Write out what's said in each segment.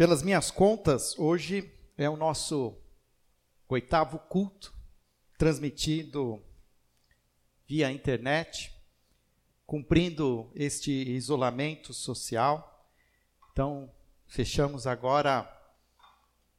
Pelas minhas contas, hoje é o nosso oitavo culto transmitido via internet, cumprindo este isolamento social. Então, fechamos agora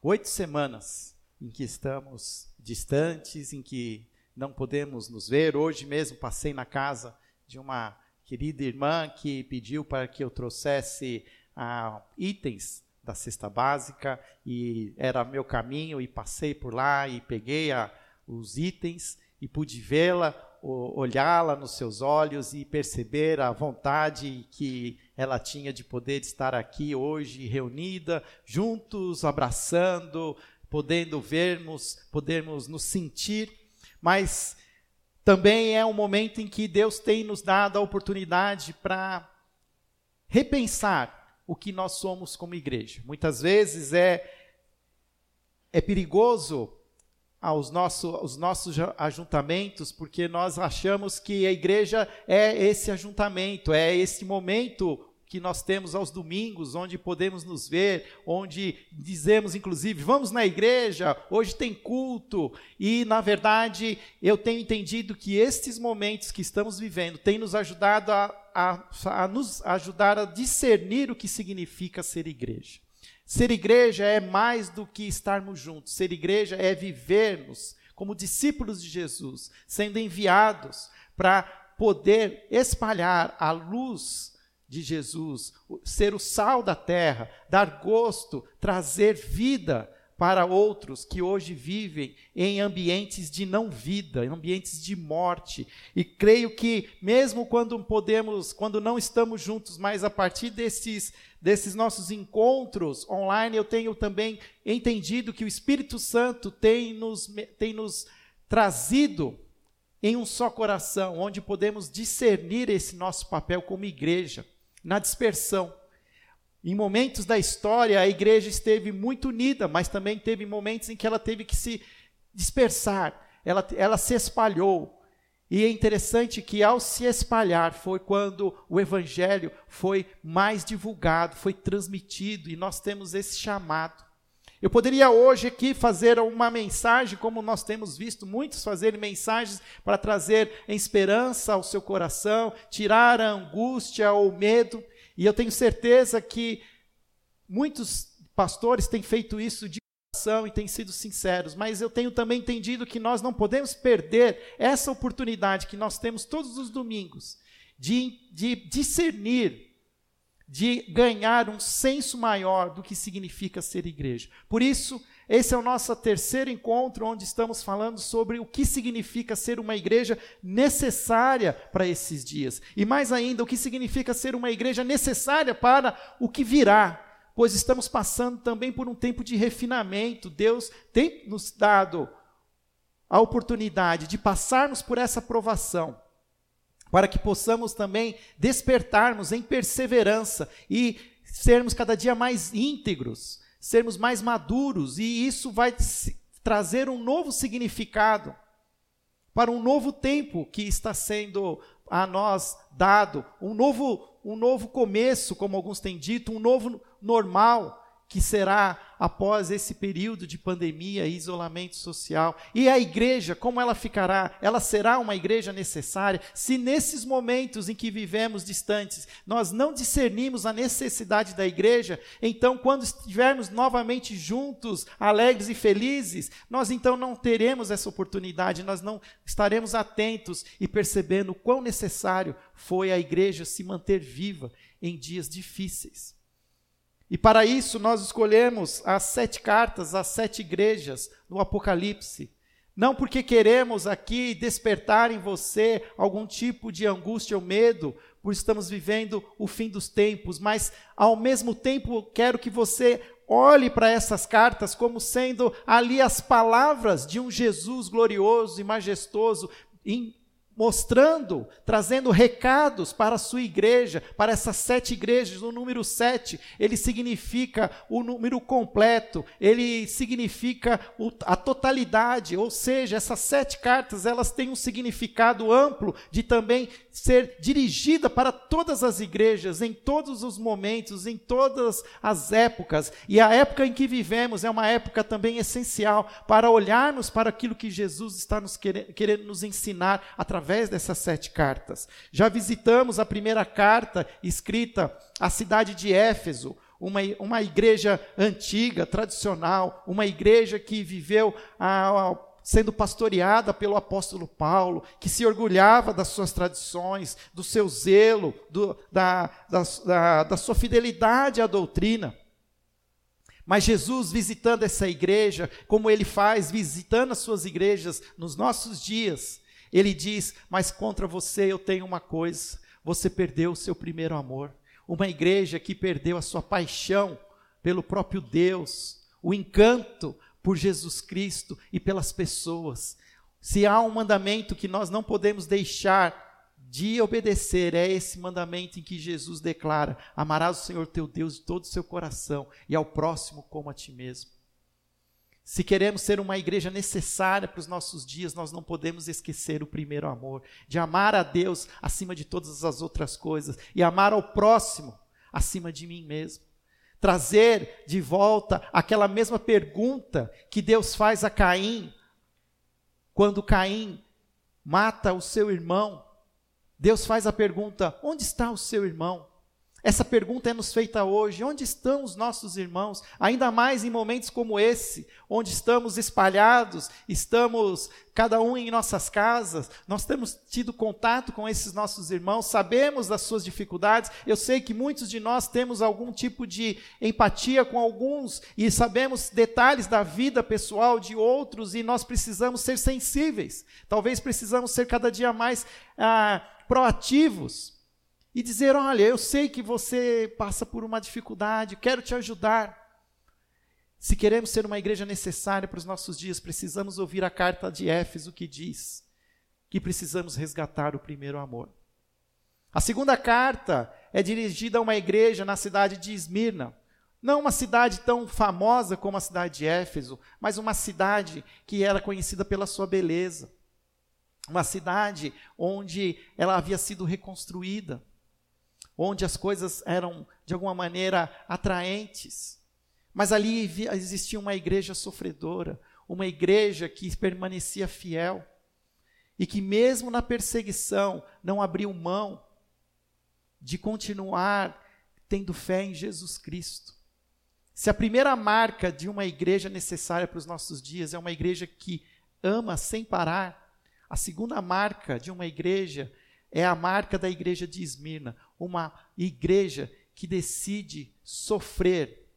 oito semanas em que estamos distantes, em que não podemos nos ver. Hoje mesmo passei na casa de uma querida irmã que pediu para que eu trouxesse ah, itens da cesta básica e era meu caminho e passei por lá e peguei a, os itens e pude vê-la, olhá-la nos seus olhos e perceber a vontade que ela tinha de poder estar aqui hoje reunida, juntos, abraçando, podendo vermos, podermos nos sentir, mas também é um momento em que Deus tem nos dado a oportunidade para repensar o que nós somos como igreja. Muitas vezes é, é perigoso aos nosso, os nossos ajuntamentos, porque nós achamos que a igreja é esse ajuntamento, é esse momento que nós temos aos domingos, onde podemos nos ver, onde dizemos, inclusive, vamos na igreja, hoje tem culto, e na verdade eu tenho entendido que estes momentos que estamos vivendo têm nos ajudado a, a, a nos ajudar a discernir o que significa ser igreja. Ser igreja é mais do que estarmos juntos, ser igreja é vivermos como discípulos de Jesus, sendo enviados para poder espalhar a luz de Jesus, ser o sal da terra, dar gosto, trazer vida para outros que hoje vivem em ambientes de não vida, em ambientes de morte. E creio que mesmo quando podemos, quando não estamos juntos, mas a partir desses desses nossos encontros online, eu tenho também entendido que o Espírito Santo tem nos tem nos trazido em um só coração, onde podemos discernir esse nosso papel como igreja na dispersão. Em momentos da história, a igreja esteve muito unida, mas também teve momentos em que ela teve que se dispersar, ela, ela se espalhou. E é interessante que, ao se espalhar, foi quando o evangelho foi mais divulgado, foi transmitido, e nós temos esse chamado. Eu poderia hoje aqui fazer uma mensagem, como nós temos visto muitos fazerem mensagens para trazer esperança ao seu coração, tirar a angústia ou medo, e eu tenho certeza que muitos pastores têm feito isso de coração e têm sido sinceros, mas eu tenho também entendido que nós não podemos perder essa oportunidade que nós temos todos os domingos de, de discernir de ganhar um senso maior do que significa ser igreja. Por isso, esse é o nosso terceiro encontro, onde estamos falando sobre o que significa ser uma igreja necessária para esses dias. E mais ainda, o que significa ser uma igreja necessária para o que virá. Pois estamos passando também por um tempo de refinamento. Deus tem nos dado a oportunidade de passarmos por essa provação para que possamos também despertarmos em perseverança e sermos cada dia mais íntegros, sermos mais maduros, e isso vai trazer um novo significado para um novo tempo que está sendo a nós dado, um novo, um novo começo, como alguns têm dito, um novo normal que será após esse período de pandemia e isolamento social. E a igreja, como ela ficará? Ela será uma igreja necessária se nesses momentos em que vivemos distantes, nós não discernimos a necessidade da igreja, então quando estivermos novamente juntos, alegres e felizes, nós então não teremos essa oportunidade, nós não estaremos atentos e percebendo quão necessário foi a igreja se manter viva em dias difíceis. E para isso nós escolhemos as sete cartas, as sete igrejas no Apocalipse. Não porque queremos aqui despertar em você algum tipo de angústia ou medo, por estamos vivendo o fim dos tempos, mas ao mesmo tempo quero que você olhe para essas cartas como sendo ali as palavras de um Jesus glorioso e majestoso, mostrando, trazendo recados para a sua igreja, para essas sete igrejas. O número sete, ele significa o número completo, ele significa a totalidade, ou seja, essas sete cartas, elas têm um significado amplo de também ser dirigida para todas as igrejas, em todos os momentos, em todas as épocas. E a época em que vivemos é uma época também essencial para olharmos para aquilo que Jesus está nos querendo, querendo nos ensinar através dessas sete cartas. Já visitamos a primeira carta escrita à cidade de Éfeso, uma, uma igreja antiga, tradicional, uma igreja que viveu a, sendo pastoreada pelo apóstolo Paulo, que se orgulhava das suas tradições, do seu zelo, do, da, da, da, da sua fidelidade à doutrina. Mas Jesus visitando essa igreja, como ele faz, visitando as suas igrejas nos nossos dias, ele diz: Mas contra você eu tenho uma coisa, você perdeu o seu primeiro amor. Uma igreja que perdeu a sua paixão pelo próprio Deus, o encanto, por Jesus Cristo e pelas pessoas. Se há um mandamento que nós não podemos deixar de obedecer, é esse mandamento em que Jesus declara: amarás o Senhor teu Deus de todo o seu coração e ao próximo como a ti mesmo. Se queremos ser uma igreja necessária para os nossos dias, nós não podemos esquecer o primeiro amor, de amar a Deus acima de todas as outras coisas e amar ao próximo acima de mim mesmo trazer de volta aquela mesma pergunta que Deus faz a Caim, quando Caim mata o seu irmão. Deus faz a pergunta: onde está o seu irmão? Essa pergunta é nos feita hoje: onde estão os nossos irmãos? Ainda mais em momentos como esse, onde estamos espalhados, estamos cada um em nossas casas, nós temos tido contato com esses nossos irmãos, sabemos das suas dificuldades. Eu sei que muitos de nós temos algum tipo de empatia com alguns e sabemos detalhes da vida pessoal de outros e nós precisamos ser sensíveis. Talvez precisamos ser cada dia mais ah, proativos e dizer: Olha, eu sei que você passa por uma dificuldade, quero te ajudar. Se queremos ser uma igreja necessária para os nossos dias, precisamos ouvir a carta de Éfeso que diz que precisamos resgatar o primeiro amor. A segunda carta é dirigida a uma igreja na cidade de Esmirna. Não uma cidade tão famosa como a cidade de Éfeso, mas uma cidade que era conhecida pela sua beleza. Uma cidade onde ela havia sido reconstruída onde as coisas eram de alguma maneira atraentes. Mas ali existia uma igreja sofredora, uma igreja que permanecia fiel e que, mesmo na perseguição, não abriu mão de continuar tendo fé em Jesus Cristo. Se a primeira marca de uma igreja necessária para os nossos dias é uma igreja que ama sem parar, a segunda marca de uma igreja é a marca da igreja de Esmirna, uma igreja que decide sofrer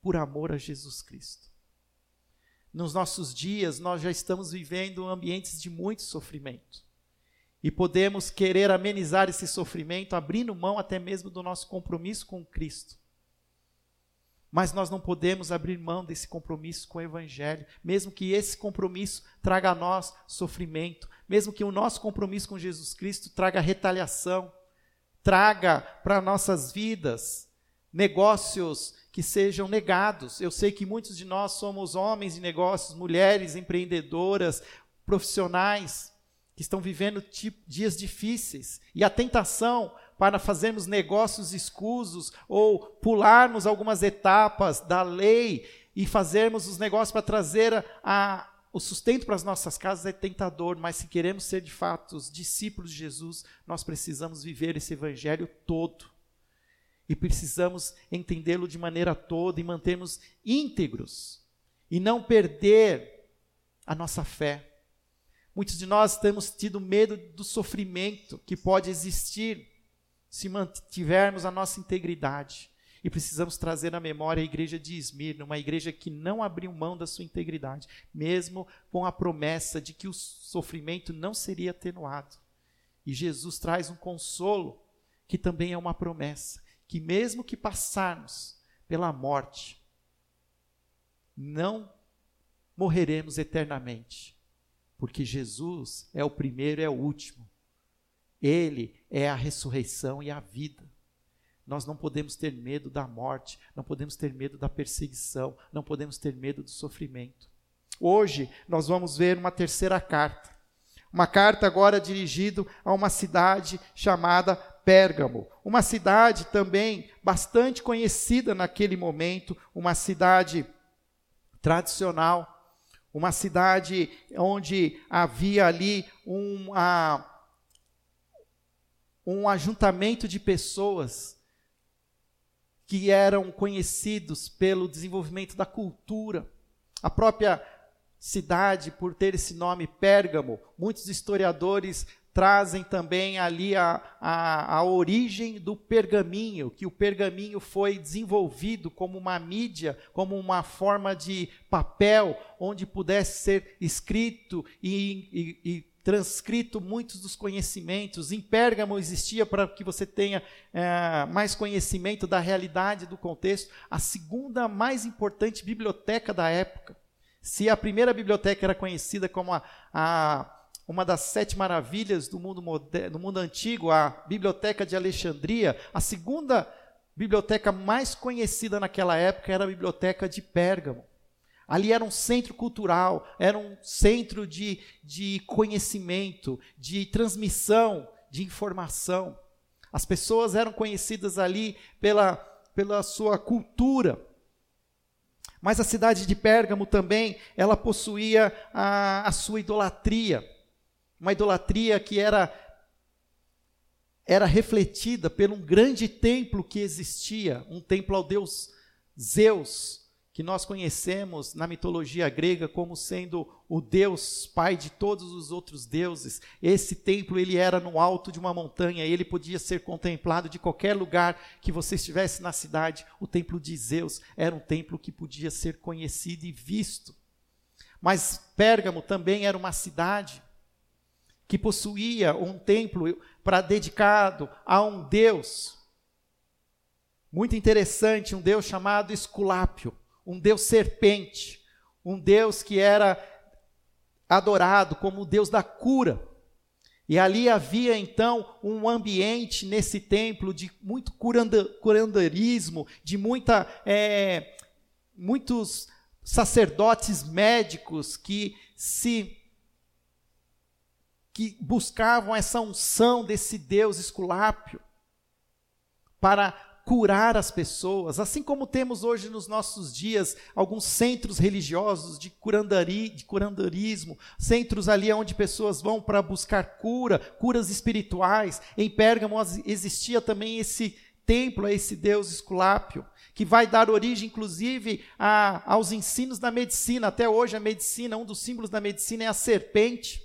por amor a Jesus Cristo. Nos nossos dias, nós já estamos vivendo ambientes de muito sofrimento. E podemos querer amenizar esse sofrimento abrindo mão até mesmo do nosso compromisso com Cristo. Mas nós não podemos abrir mão desse compromisso com o Evangelho, mesmo que esse compromisso traga a nós sofrimento, mesmo que o nosso compromisso com Jesus Cristo traga retaliação, traga para nossas vidas negócios que sejam negados. Eu sei que muitos de nós somos homens de negócios, mulheres empreendedoras, profissionais que estão vivendo dias difíceis e a tentação para fazermos negócios escusos ou pularmos algumas etapas da lei e fazermos os negócios para trazer a, o sustento para as nossas casas é tentador, mas se queremos ser de fato os discípulos de Jesus, nós precisamos viver esse evangelho todo. E precisamos entendê-lo de maneira toda e mantermos íntegros e não perder a nossa fé. Muitos de nós temos tido medo do sofrimento que pode existir se mantivermos a nossa integridade. E precisamos trazer à memória a igreja de Esmirna, uma igreja que não abriu mão da sua integridade, mesmo com a promessa de que o sofrimento não seria atenuado. E Jesus traz um consolo, que também é uma promessa, que mesmo que passarmos pela morte, não morreremos eternamente, porque Jesus é o primeiro e é o último. Ele é a ressurreição e a vida. Nós não podemos ter medo da morte, não podemos ter medo da perseguição, não podemos ter medo do sofrimento. Hoje nós vamos ver uma terceira carta. Uma carta agora dirigida a uma cidade chamada Pérgamo, uma cidade também bastante conhecida naquele momento, uma cidade tradicional, uma cidade onde havia ali um, um ajuntamento de pessoas que eram conhecidos pelo desenvolvimento da cultura. A própria cidade, por ter esse nome Pérgamo, muitos historiadores trazem também ali a, a, a, origem do pergaminho, que o pergaminho foi desenvolvido como uma mídia, como uma forma de papel, onde pudesse ser escrito e, e, e transcrito muitos dos conhecimentos. Em Pérgamo existia, para que você tenha é, mais conhecimento da realidade do contexto, a segunda mais importante biblioteca da época. Se a primeira biblioteca era conhecida como a, a uma das sete maravilhas do mundo, moderno, do mundo antigo, a Biblioteca de Alexandria, a segunda biblioteca mais conhecida naquela época era a Biblioteca de Pérgamo. Ali era um centro cultural, era um centro de, de conhecimento, de transmissão de informação. As pessoas eram conhecidas ali pela, pela sua cultura. Mas a cidade de Pérgamo também, ela possuía a, a sua idolatria. Uma idolatria que era, era refletida por um grande templo que existia, um templo ao deus Zeus, que nós conhecemos na mitologia grega como sendo o Deus pai de todos os outros deuses. Esse templo ele era no alto de uma montanha, ele podia ser contemplado de qualquer lugar que você estivesse na cidade. O templo de Zeus era um templo que podia ser conhecido e visto. Mas Pérgamo também era uma cidade que possuía um templo para dedicado a um deus muito interessante, um deus chamado Esculápio um Deus serpente, um Deus que era adorado como o Deus da cura. E ali havia então um ambiente nesse templo de muito curanda, curandarismo, de muita, é, muitos sacerdotes médicos que se que buscavam essa unção desse Deus esculápio para curar as pessoas, assim como temos hoje nos nossos dias alguns centros religiosos de, curandari, de curandarismo, centros ali onde pessoas vão para buscar cura, curas espirituais. Em Pérgamo existia também esse templo a esse Deus Esculápio, que vai dar origem, inclusive, a, aos ensinos da medicina. Até hoje, a medicina, um dos símbolos da medicina é a serpente,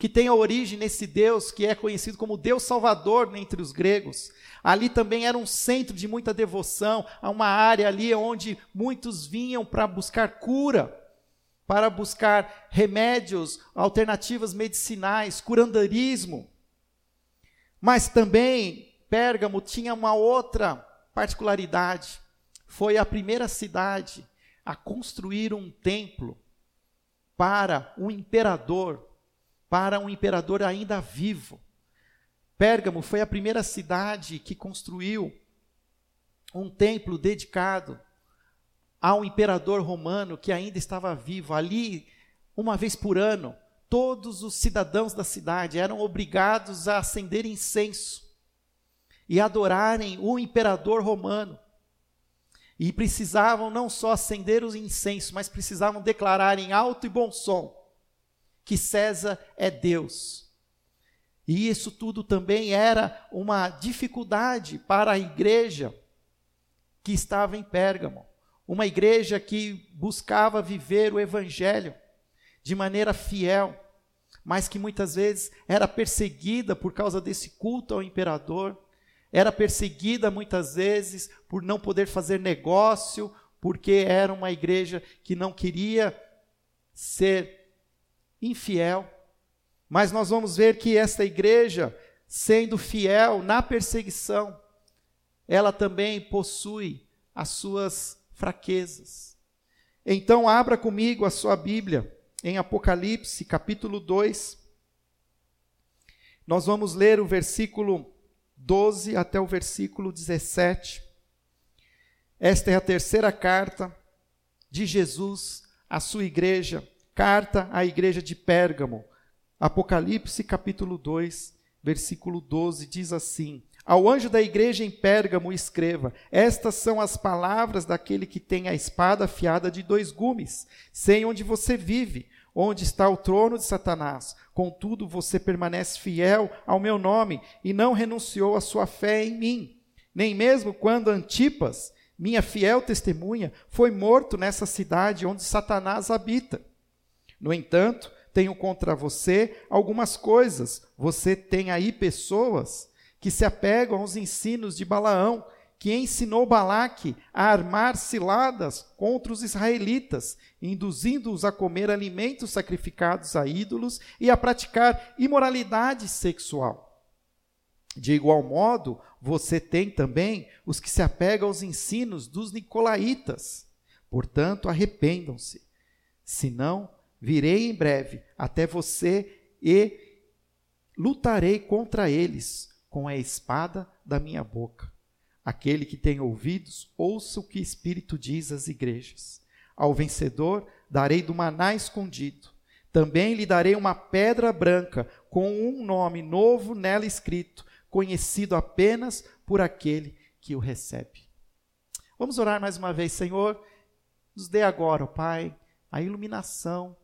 que tem a origem nesse Deus que é conhecido como Deus Salvador entre os gregos. Ali também era um centro de muita devoção, uma área ali onde muitos vinham para buscar cura, para buscar remédios, alternativas medicinais, curandarismo. Mas também Pérgamo tinha uma outra particularidade. Foi a primeira cidade a construir um templo para um imperador, para um imperador ainda vivo. Pérgamo foi a primeira cidade que construiu um templo dedicado ao imperador romano que ainda estava vivo. Ali, uma vez por ano, todos os cidadãos da cidade eram obrigados a acender incenso e adorarem o imperador romano. E precisavam não só acender os incensos, mas precisavam declarar em alto e bom som que César é Deus e isso tudo também era uma dificuldade para a igreja que estava em Pérgamo. Uma igreja que buscava viver o evangelho de maneira fiel, mas que muitas vezes era perseguida por causa desse culto ao imperador, era perseguida muitas vezes por não poder fazer negócio, porque era uma igreja que não queria ser infiel. Mas nós vamos ver que esta igreja, sendo fiel na perseguição, ela também possui as suas fraquezas. Então, abra comigo a sua Bíblia em Apocalipse, capítulo 2. Nós vamos ler o versículo 12 até o versículo 17. Esta é a terceira carta de Jesus à sua igreja, carta à igreja de Pérgamo. Apocalipse capítulo 2, versículo 12 diz assim: Ao anjo da igreja em Pérgamo escreva: Estas são as palavras daquele que tem a espada afiada de dois gumes. Sei onde você vive, onde está o trono de Satanás. Contudo, você permanece fiel ao meu nome e não renunciou à sua fé em mim. Nem mesmo quando Antipas, minha fiel testemunha, foi morto nessa cidade onde Satanás habita. No entanto, tenho contra você algumas coisas. Você tem aí pessoas que se apegam aos ensinos de Balaão, que ensinou Balaque a armar ciladas contra os israelitas, induzindo-os a comer alimentos sacrificados a ídolos e a praticar imoralidade sexual. De igual modo, você tem também os que se apegam aos ensinos dos nicolaítas. Portanto, arrependam-se, senão Virei em breve até você e lutarei contra eles com a espada da minha boca. Aquele que tem ouvidos, ouça o que o Espírito diz às igrejas. Ao vencedor darei do maná escondido. Também lhe darei uma pedra branca com um nome novo nela escrito, conhecido apenas por aquele que o recebe. Vamos orar mais uma vez, Senhor. Nos dê agora, ó Pai, a iluminação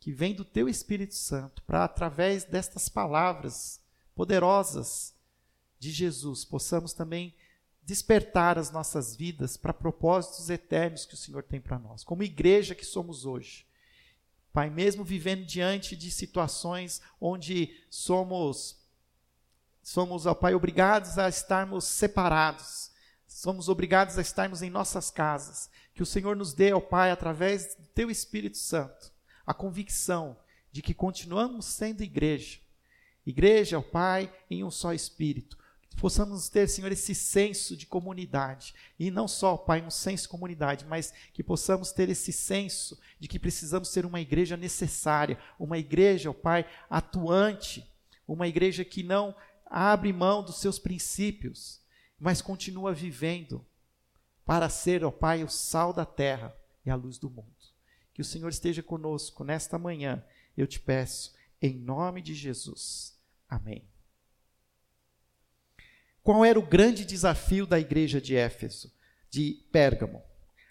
que vem do teu Espírito Santo, para através destas palavras poderosas de Jesus, possamos também despertar as nossas vidas para propósitos eternos que o Senhor tem para nós, como igreja que somos hoje. Pai, mesmo vivendo diante de situações onde somos somos, ó Pai, obrigados a estarmos separados, somos obrigados a estarmos em nossas casas, que o Senhor nos dê, ó Pai, através do teu Espírito Santo, a convicção de que continuamos sendo igreja. Igreja, o Pai, em um só Espírito. Que possamos ter, Senhor, esse senso de comunidade. E não só, Pai, um senso de comunidade, mas que possamos ter esse senso de que precisamos ser uma igreja necessária, uma igreja, ó Pai, atuante, uma igreja que não abre mão dos seus princípios, mas continua vivendo para ser, ó Pai, o sal da terra e a luz do mundo. Que o Senhor esteja conosco nesta manhã, eu te peço, em nome de Jesus. Amém. Qual era o grande desafio da igreja de Éfeso, de Pérgamo?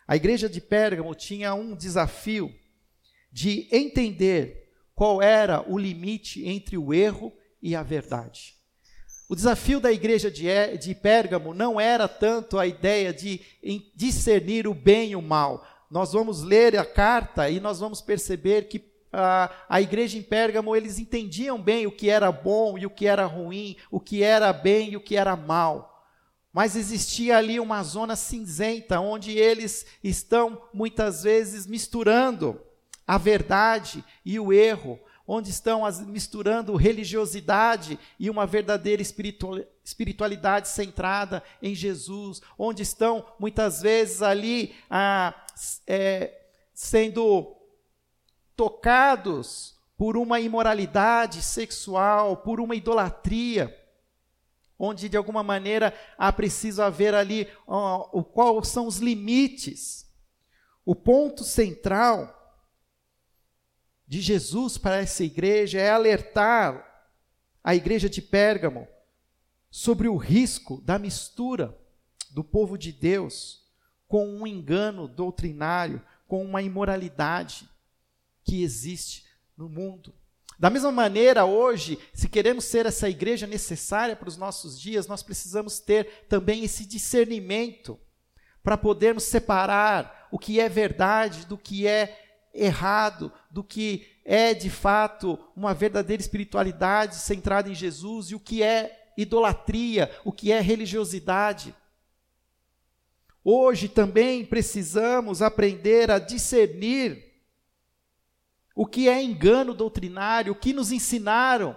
A igreja de Pérgamo tinha um desafio de entender qual era o limite entre o erro e a verdade. O desafio da igreja de, de Pérgamo não era tanto a ideia de discernir o bem e o mal, nós vamos ler a carta e nós vamos perceber que a, a igreja em Pérgamo, eles entendiam bem o que era bom e o que era ruim, o que era bem e o que era mal. Mas existia ali uma zona cinzenta, onde eles estão muitas vezes misturando a verdade e o erro, onde estão as, misturando religiosidade e uma verdadeira espiritualidade centrada em Jesus, onde estão muitas vezes ali ah, é, sendo tocados por uma imoralidade sexual, por uma idolatria, onde de alguma maneira há preciso haver ali o qual são os limites. O ponto central de Jesus para essa igreja é alertar a igreja de Pérgamo sobre o risco da mistura do povo de Deus com um engano doutrinário, com uma imoralidade que existe no mundo. Da mesma maneira, hoje, se queremos ser essa igreja necessária para os nossos dias, nós precisamos ter também esse discernimento para podermos separar o que é verdade do que é errado, do que é de fato uma verdadeira espiritualidade centrada em Jesus e o que é idolatria, o que é religiosidade. Hoje também precisamos aprender a discernir o que é engano doutrinário, o que nos ensinaram,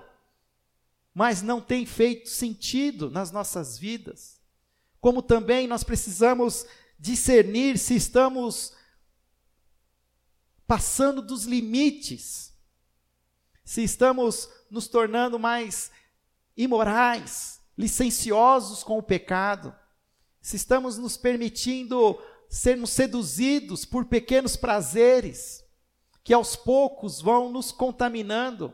mas não tem feito sentido nas nossas vidas. Como também nós precisamos discernir se estamos passando dos limites, se estamos nos tornando mais imorais, licenciosos com o pecado, se estamos nos permitindo sermos seduzidos por pequenos prazeres, que aos poucos vão nos contaminando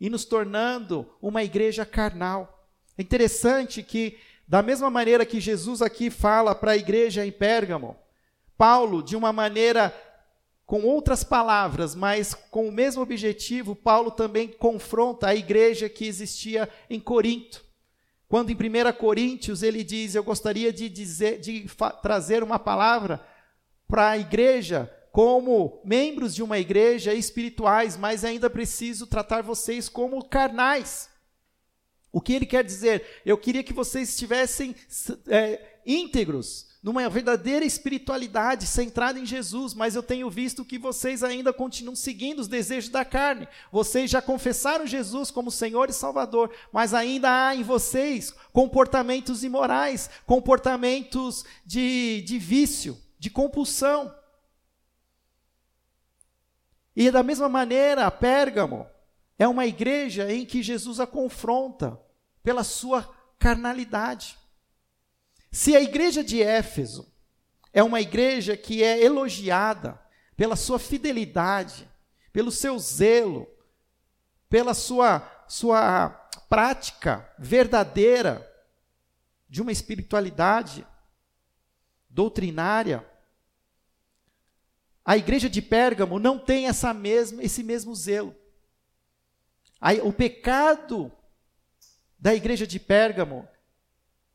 e nos tornando uma igreja carnal. É interessante que, da mesma maneira que Jesus aqui fala para a igreja em Pérgamo, Paulo, de uma maneira com outras palavras, mas com o mesmo objetivo, Paulo também confronta a igreja que existia em Corinto. Quando em 1 Coríntios ele diz: Eu gostaria de, dizer, de trazer uma palavra para a igreja como membros de uma igreja espirituais, mas ainda preciso tratar vocês como carnais. O que ele quer dizer? Eu queria que vocês estivessem é, íntegros, numa verdadeira espiritualidade centrada em Jesus, mas eu tenho visto que vocês ainda continuam seguindo os desejos da carne. Vocês já confessaram Jesus como Senhor e Salvador, mas ainda há em vocês comportamentos imorais, comportamentos de, de vício, de compulsão. E da mesma maneira, Pérgamo é uma igreja em que Jesus a confronta pela sua carnalidade. Se a igreja de Éfeso é uma igreja que é elogiada pela sua fidelidade, pelo seu zelo, pela sua, sua prática verdadeira de uma espiritualidade doutrinária, a igreja de Pérgamo não tem essa mesma, esse mesmo zelo. o pecado da igreja de Pérgamo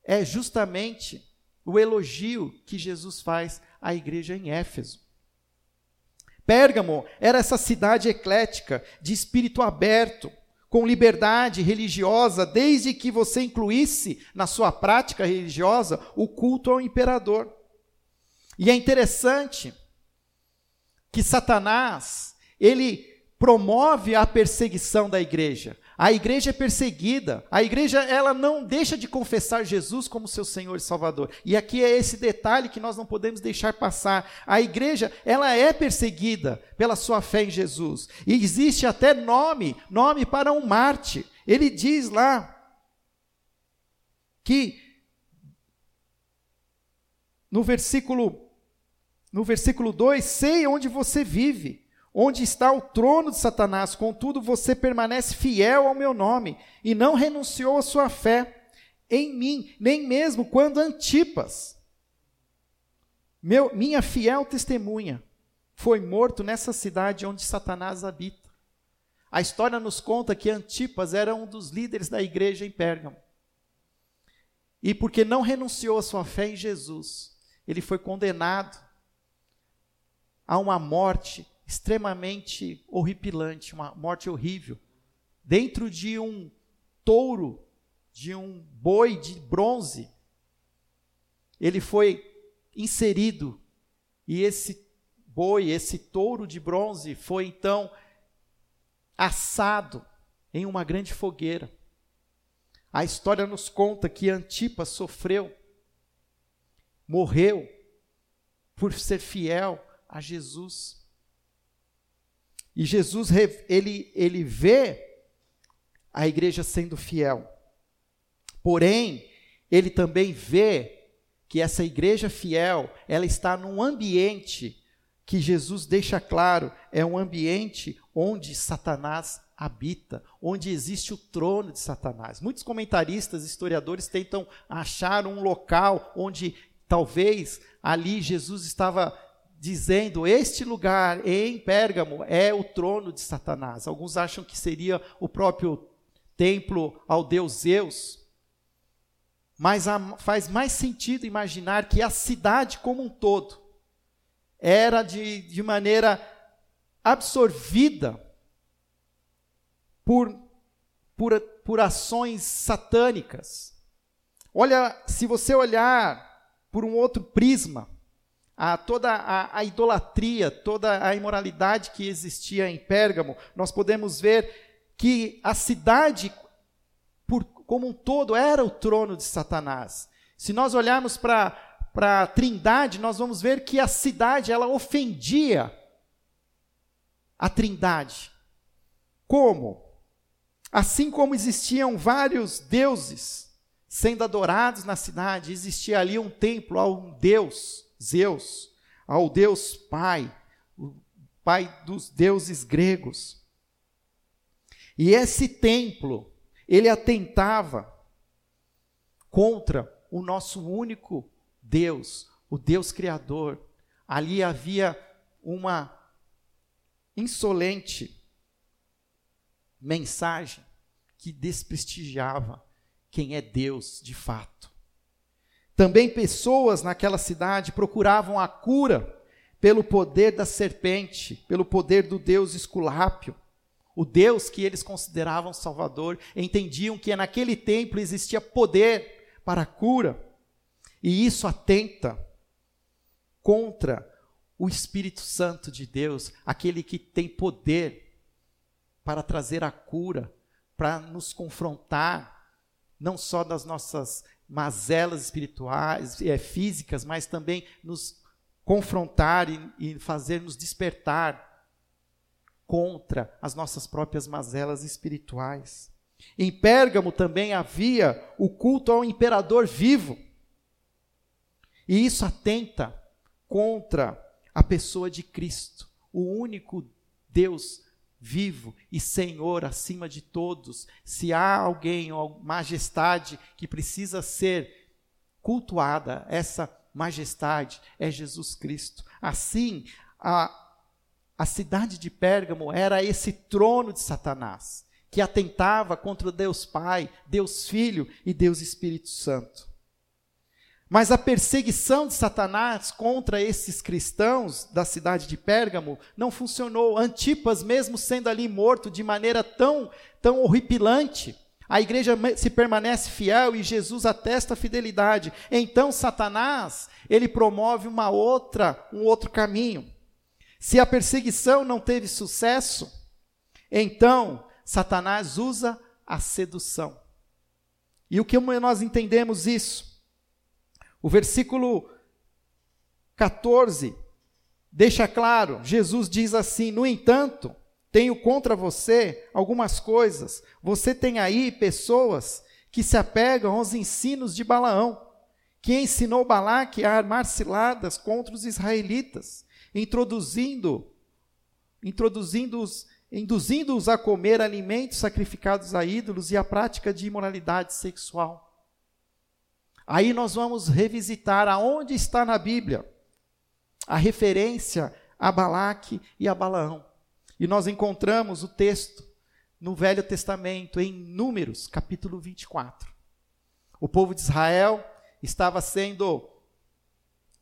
é justamente o elogio que Jesus faz à igreja em Éfeso. Pérgamo era essa cidade eclética, de espírito aberto, com liberdade religiosa, desde que você incluísse na sua prática religiosa o culto ao imperador. E é interessante que Satanás, ele promove a perseguição da igreja. A igreja é perseguida. A igreja ela não deixa de confessar Jesus como seu Senhor e Salvador. E aqui é esse detalhe que nós não podemos deixar passar. A igreja ela é perseguida pela sua fé em Jesus. E existe até nome, nome para um Marte. Ele diz lá que no versículo no versículo 2: Sei onde você vive, onde está o trono de Satanás, contudo você permanece fiel ao meu nome e não renunciou à sua fé em mim, nem mesmo quando Antipas, meu, minha fiel testemunha, foi morto nessa cidade onde Satanás habita. A história nos conta que Antipas era um dos líderes da igreja em Pérgamo. E porque não renunciou à sua fé em Jesus, ele foi condenado a uma morte extremamente horripilante, uma morte horrível, dentro de um touro, de um boi de bronze. Ele foi inserido e esse boi, esse touro de bronze, foi então assado em uma grande fogueira. A história nos conta que Antipas sofreu, morreu por ser fiel a Jesus. E Jesus, ele, ele vê a igreja sendo fiel. Porém, ele também vê que essa igreja fiel, ela está num ambiente que Jesus deixa claro, é um ambiente onde Satanás habita, onde existe o trono de Satanás. Muitos comentaristas, historiadores tentam achar um local onde talvez ali Jesus estava dizendo: Este lugar em Pérgamo é o trono de Satanás. Alguns acham que seria o próprio templo ao deus Zeus. Mas faz mais sentido imaginar que a cidade como um todo era de, de maneira absorvida por, por, por ações satânicas. Olha, se você olhar por um outro prisma, a toda a, a, idolatria, toda a imoralidade que existia em Pérgamo, nós podemos ver que a cidade, por, como um todo, era o trono de Satanás. Se nós olharmos para a trindade, nós vamos ver que a cidade, ela ofendia a Trindade. Como? Assim como existiam vários deuses sendo adorados na cidade, existia ali um templo a um Deus, Zeus, ao Deus Pai, o Pai dos deuses gregos. E esse templo, ele atentava contra o nosso único Deus, o Deus Criador. Ali havia uma insolente mensagem que desprestigiava quem é Deus de fato. Também pessoas naquela cidade procuravam a cura pelo poder da serpente, pelo poder do Deus Esculápio, o Deus que eles consideravam Salvador, entendiam que naquele templo existia poder para a cura, e isso atenta contra o Espírito Santo de Deus, aquele que tem poder para trazer a cura, para nos confrontar, não só das nossas mazelas espirituais, é, físicas, mas também nos confrontar e, e fazer nos despertar contra as nossas próprias mazelas espirituais. Em Pérgamo também havia o culto ao imperador vivo. E isso atenta contra a pessoa de Cristo, o único Deus vivo e Senhor acima de todos. Se há alguém ou majestade que precisa ser cultuada, essa majestade é Jesus Cristo. Assim, a, a cidade de Pérgamo era esse trono de Satanás, que atentava contra Deus Pai, Deus Filho e Deus Espírito Santo. Mas a perseguição de Satanás contra esses cristãos da cidade de Pérgamo não funcionou. Antipas, mesmo sendo ali morto de maneira tão, tão horripilante, a igreja se permanece fiel e Jesus atesta a fidelidade. Então Satanás, ele promove uma outra, um outro caminho. Se a perseguição não teve sucesso, então Satanás usa a sedução. E o que nós entendemos isso? O versículo 14 deixa claro: Jesus diz assim: No entanto, tenho contra você algumas coisas. Você tem aí pessoas que se apegam aos ensinos de Balaão, que ensinou Balaque a armar ciladas contra os israelitas, introduzindo introduzindo-os induzindo-os a comer alimentos sacrificados a ídolos e a prática de imoralidade sexual. Aí nós vamos revisitar aonde está na Bíblia a referência a Balaque e a Balaão. E nós encontramos o texto no Velho Testamento, em Números, capítulo 24. O povo de Israel estava sendo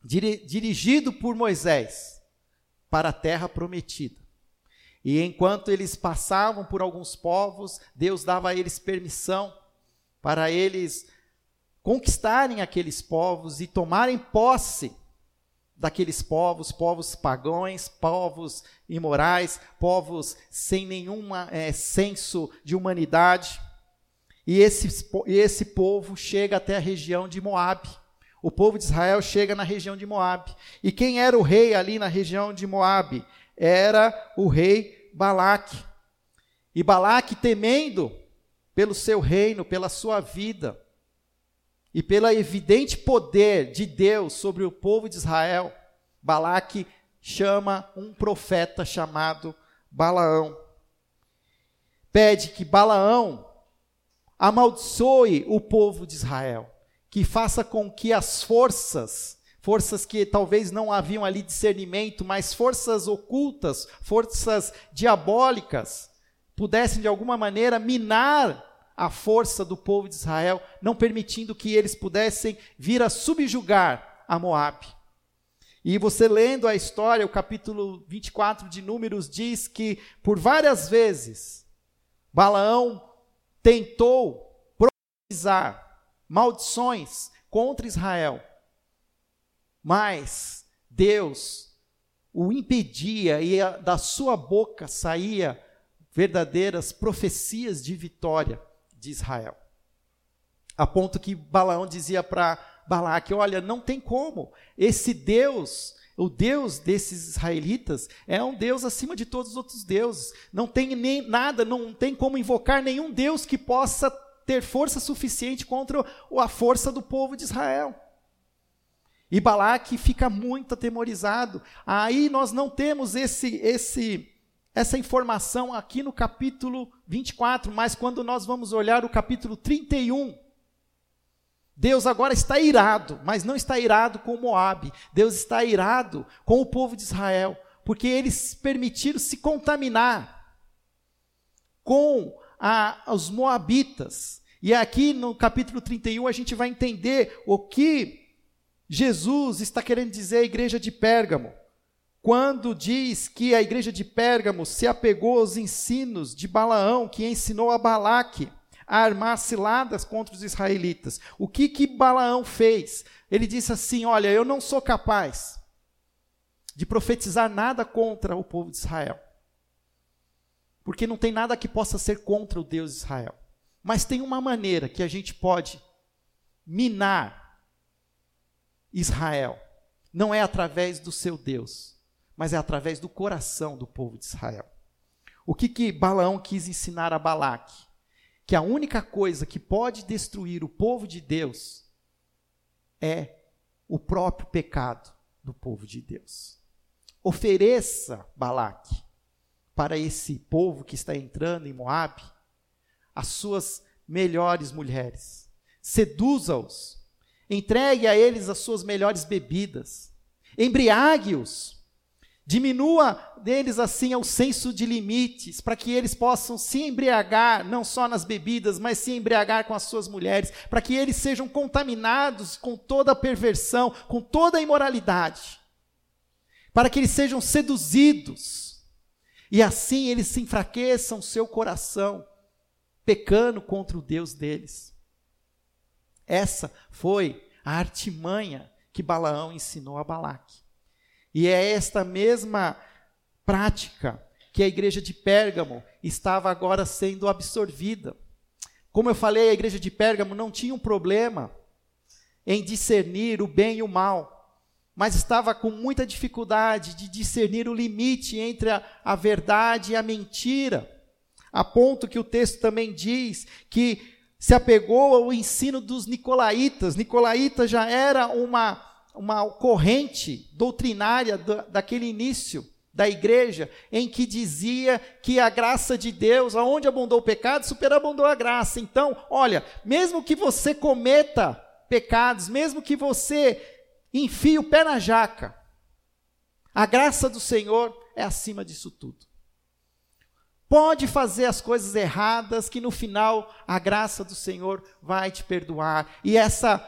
dirigido por Moisés para a terra prometida. E enquanto eles passavam por alguns povos, Deus dava a eles permissão para eles conquistarem aqueles povos e tomarem posse daqueles povos, povos pagões, povos imorais, povos sem nenhum é, senso de humanidade. E esse, esse povo chega até a região de Moabe. O povo de Israel chega na região de Moabe. E quem era o rei ali na região de Moabe? Era o rei Balaque. E Balaque, temendo pelo seu reino, pela sua vida, e pelo evidente poder de Deus sobre o povo de Israel, Balaque chama um profeta chamado Balaão. Pede que Balaão amaldiçoe o povo de Israel, que faça com que as forças, forças que talvez não haviam ali discernimento, mas forças ocultas, forças diabólicas, pudessem de alguma maneira minar a força do povo de Israel, não permitindo que eles pudessem vir a subjugar a Moabe. E você lendo a história, o capítulo 24 de Números diz que por várias vezes Balaão tentou profetizar maldições contra Israel, mas Deus o impedia e da sua boca saía verdadeiras profecias de vitória de Israel. A ponto que Balaão dizia para Balaque: Olha, não tem como, esse Deus, o Deus desses israelitas é um Deus acima de todos os outros deuses. Não tem nem nada, não tem como invocar nenhum Deus que possa ter força suficiente contra a força do povo de Israel. E Balaque fica muito atemorizado. Aí nós não temos esse esse essa informação aqui no capítulo 24, mas quando nós vamos olhar o capítulo 31, Deus agora está irado, mas não está irado com Moabe. Deus está irado com o povo de Israel, porque eles permitiram se contaminar com a, os moabitas. E aqui no capítulo 31 a gente vai entender o que Jesus está querendo dizer à igreja de Pérgamo, quando diz que a igreja de Pérgamo se apegou aos ensinos de Balaão, que ensinou a Balaque a armar ciladas contra os israelitas. O que que Balaão fez? Ele disse assim: Olha, eu não sou capaz de profetizar nada contra o povo de Israel, porque não tem nada que possa ser contra o Deus de Israel. Mas tem uma maneira que a gente pode minar Israel. Não é através do seu Deus, mas é através do coração do povo de Israel. O que que Balaão quis ensinar a Balaque? que a única coisa que pode destruir o povo de Deus é o próprio pecado do povo de Deus. Ofereça, Balaque, para esse povo que está entrando em Moabe, as suas melhores mulheres. Seduza-os. Entregue a eles as suas melhores bebidas. Embriague-os Diminua deles assim o senso de limites, para que eles possam se embriagar, não só nas bebidas, mas se embriagar com as suas mulheres, para que eles sejam contaminados com toda a perversão, com toda a imoralidade, para que eles sejam seduzidos, e assim eles se enfraqueçam seu coração, pecando contra o Deus deles. Essa foi a artimanha que Balaão ensinou a Balaque. E é esta mesma prática que a igreja de Pérgamo estava agora sendo absorvida. Como eu falei, a igreja de Pérgamo não tinha um problema em discernir o bem e o mal, mas estava com muita dificuldade de discernir o limite entre a, a verdade e a mentira, a ponto que o texto também diz que se apegou ao ensino dos nicolaítas. Nicolaíta já era uma uma corrente doutrinária do, daquele início da igreja, em que dizia que a graça de Deus, aonde abundou o pecado, superabundou a graça. Então, olha, mesmo que você cometa pecados, mesmo que você enfie o pé na jaca, a graça do Senhor é acima disso tudo. Pode fazer as coisas erradas, que no final a graça do Senhor vai te perdoar. E essa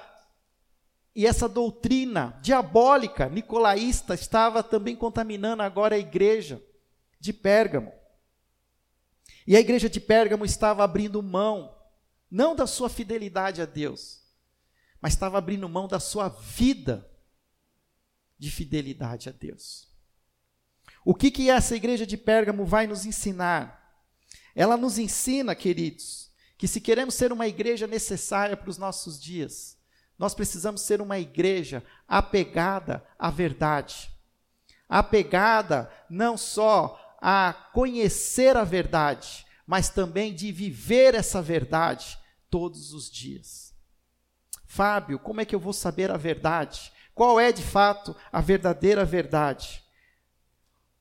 e essa doutrina diabólica nicolaísta estava também contaminando agora a igreja de Pérgamo. E a igreja de Pérgamo estava abrindo mão, não da sua fidelidade a Deus, mas estava abrindo mão da sua vida de fidelidade a Deus. O que, que essa igreja de Pérgamo vai nos ensinar? Ela nos ensina, queridos, que se queremos ser uma igreja necessária para os nossos dias, nós precisamos ser uma igreja apegada à verdade, apegada não só a conhecer a verdade, mas também de viver essa verdade todos os dias. Fábio, como é que eu vou saber a verdade? Qual é de fato a verdadeira verdade?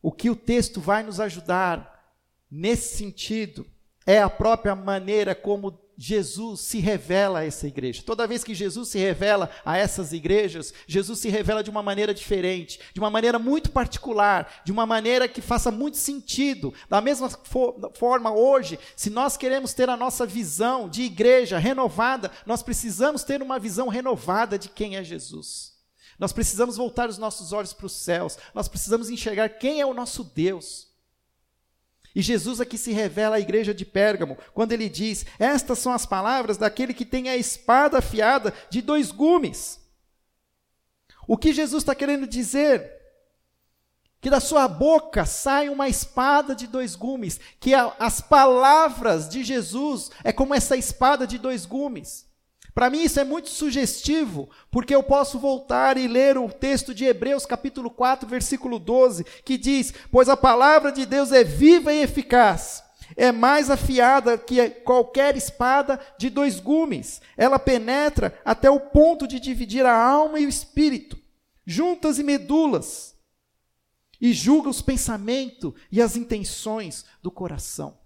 O que o texto vai nos ajudar nesse sentido é a própria maneira como Jesus se revela a essa igreja. Toda vez que Jesus se revela a essas igrejas, Jesus se revela de uma maneira diferente, de uma maneira muito particular, de uma maneira que faça muito sentido. Da mesma forma, hoje, se nós queremos ter a nossa visão de igreja renovada, nós precisamos ter uma visão renovada de quem é Jesus. Nós precisamos voltar os nossos olhos para os céus, nós precisamos enxergar quem é o nosso Deus. E Jesus aqui se revela à igreja de Pérgamo, quando ele diz: Estas são as palavras daquele que tem a espada afiada de dois gumes. O que Jesus está querendo dizer? Que da sua boca sai uma espada de dois gumes, que a, as palavras de Jesus é como essa espada de dois gumes. Para mim isso é muito sugestivo, porque eu posso voltar e ler o texto de Hebreus, capítulo 4, versículo 12, que diz: Pois a palavra de Deus é viva e eficaz, é mais afiada que qualquer espada de dois gumes. Ela penetra até o ponto de dividir a alma e o espírito, juntas e medulas, e julga os pensamentos e as intenções do coração.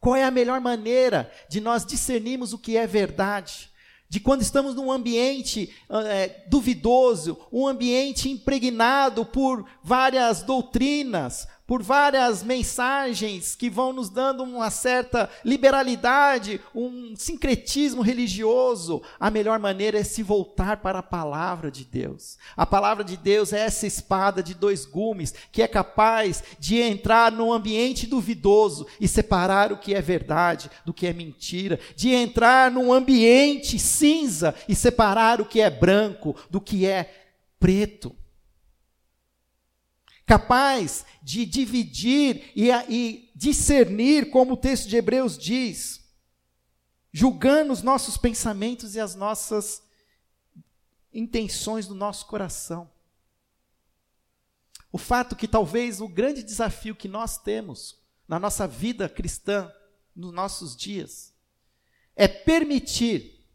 Qual é a melhor maneira de nós discernirmos o que é verdade? De quando estamos num ambiente é, duvidoso, um ambiente impregnado por várias doutrinas, por várias mensagens que vão nos dando uma certa liberalidade, um sincretismo religioso, a melhor maneira é se voltar para a palavra de Deus. A palavra de Deus é essa espada de dois gumes que é capaz de entrar num ambiente duvidoso e separar o que é verdade do que é mentira, de entrar num ambiente cinza e separar o que é branco do que é preto capaz de dividir e, e discernir, como o texto de Hebreus diz, julgando os nossos pensamentos e as nossas intenções do nosso coração. O fato que talvez o grande desafio que nós temos na nossa vida cristã, nos nossos dias, é permitir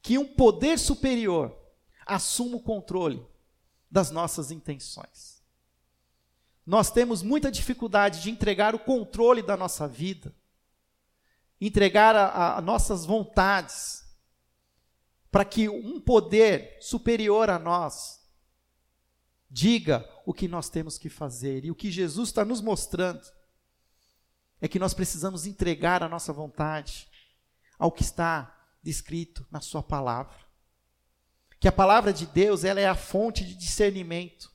que um poder superior assuma o controle das nossas intenções. Nós temos muita dificuldade de entregar o controle da nossa vida, entregar a, nossas vontades, para que um poder superior a nós diga o que nós temos que fazer. E o que Jesus está nos mostrando é que nós precisamos entregar a nossa vontade ao que está descrito na Sua palavra. Que a palavra de Deus ela é a fonte de discernimento.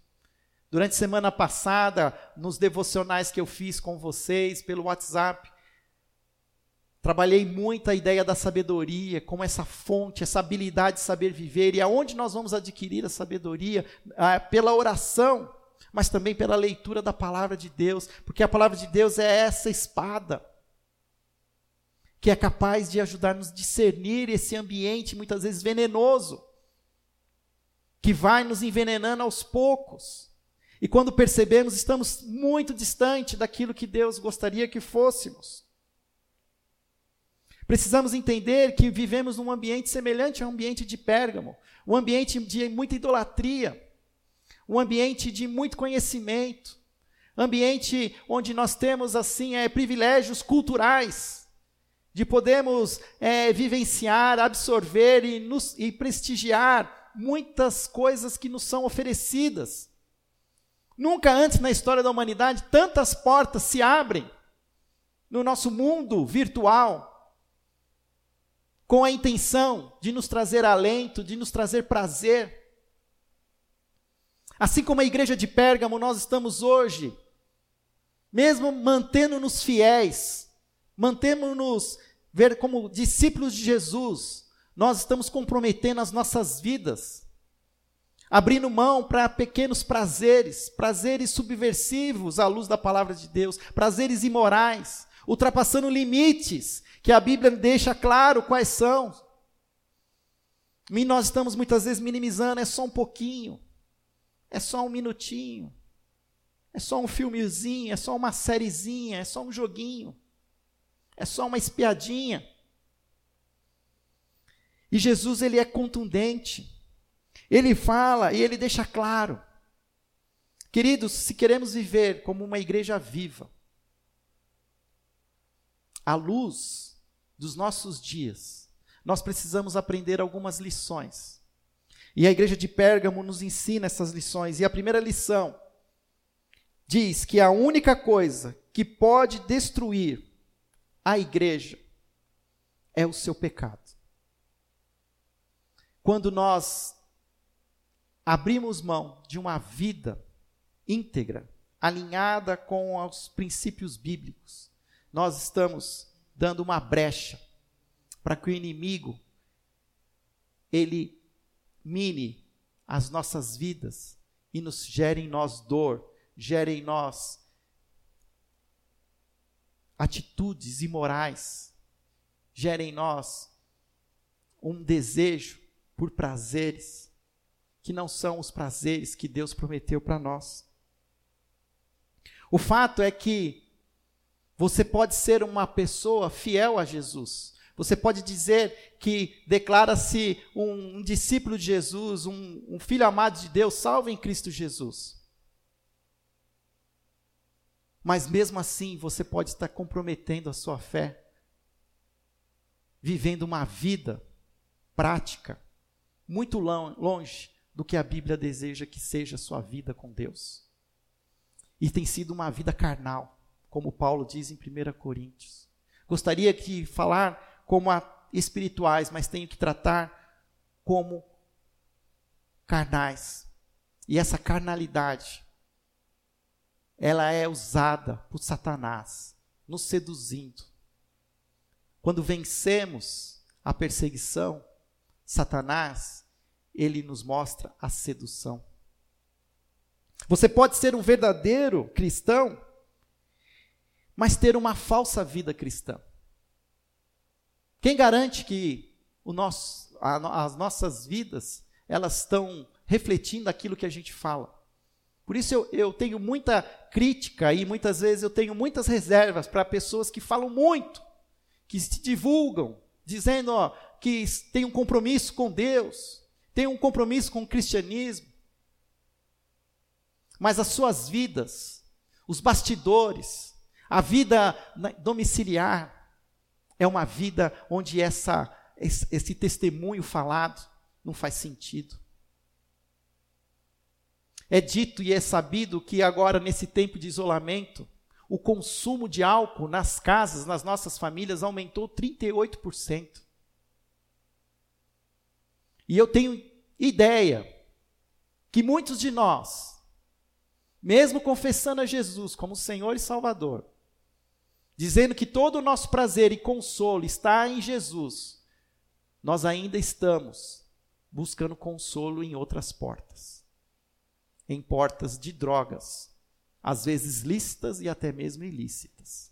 Durante semana passada, nos devocionais que eu fiz com vocês pelo WhatsApp, trabalhei muito a ideia da sabedoria, como essa fonte, essa habilidade de saber viver, e aonde nós vamos adquirir a sabedoria? Ah, pela oração, mas também pela leitura da palavra de Deus, porque a palavra de Deus é essa espada que é capaz de ajudar-nos a discernir esse ambiente muitas vezes venenoso, que vai nos envenenando aos poucos. E quando percebemos, estamos muito distante daquilo que Deus gostaria que fôssemos. Precisamos entender que vivemos num ambiente semelhante ao ambiente de Pérgamo, um ambiente de muita idolatria, um ambiente de muito conhecimento, ambiente onde nós temos assim é, privilégios culturais, de podermos é, vivenciar, absorver e, nos, e prestigiar muitas coisas que nos são oferecidas. Nunca antes na história da humanidade tantas portas se abrem no nosso mundo virtual com a intenção de nos trazer alento, de nos trazer prazer. Assim como a igreja de Pérgamo, nós estamos hoje, mesmo mantendo-nos fiéis, mantendo-nos como discípulos de Jesus, nós estamos comprometendo as nossas vidas abrindo mão para pequenos prazeres, prazeres subversivos à luz da palavra de Deus, prazeres imorais, ultrapassando limites que a Bíblia deixa claro quais são. E nós estamos muitas vezes minimizando, é só um pouquinho, é só um minutinho, é só um filmezinho, é só uma sériezinha, é só um joguinho, é só uma espiadinha. E Jesus ele é contundente. Ele fala e ele deixa claro. Queridos, se queremos viver como uma igreja viva, à luz dos nossos dias, nós precisamos aprender algumas lições. E a igreja de Pérgamo nos ensina essas lições. E a primeira lição diz que a única coisa que pode destruir a igreja é o seu pecado. Quando nós abrimos mão de uma vida íntegra, alinhada com os princípios bíblicos, nós estamos dando uma brecha para que o inimigo ele mine as nossas vidas e nos gere em nós dor, gere em nós atitudes imorais, gere em nós um desejo por prazeres que não são os prazeres que Deus prometeu para nós. O fato é que você pode ser uma pessoa fiel a Jesus. Você pode dizer que declara-se um, um, discípulo de Jesus, um, um filho amado de Deus, salvo em Cristo Jesus. Mas mesmo assim, você pode estar comprometendo a sua fé, vivendo uma vida prática, muito longe do que a Bíblia deseja que seja a sua vida com Deus. E tem sido uma vida carnal, como Paulo diz em 1 Coríntios. Gostaria de falar como espirituais, mas tenho que tratar como carnais. E essa carnalidade ela é usada por Satanás, nos seduzindo. Quando vencemos a perseguição, Satanás, ele nos mostra a sedução. Você pode ser um verdadeiro cristão, mas ter uma falsa vida cristã. Quem garante que nosso, a, as nossas vidas elas estão refletindo aquilo que a gente fala? Por isso eu, eu tenho muita crítica e muitas vezes eu tenho muitas reservas para pessoas que falam muito, que se divulgam, dizendo ó, que tem um compromisso com Deus, tem um compromisso com o cristianismo. Mas as suas vidas, os bastidores, a vida domiciliar, é uma vida onde essa, esse testemunho falado não faz sentido. É dito e é sabido que agora, nesse tempo de isolamento, o consumo de álcool nas casas, nas nossas famílias, aumentou 38%. E eu tenho ideia que muitos de nós, mesmo confessando a Jesus como Senhor e Salvador, dizendo que todo o nosso prazer e consolo está em Jesus, nós ainda estamos buscando consolo em outras portas em portas de drogas, às vezes lícitas e até mesmo ilícitas.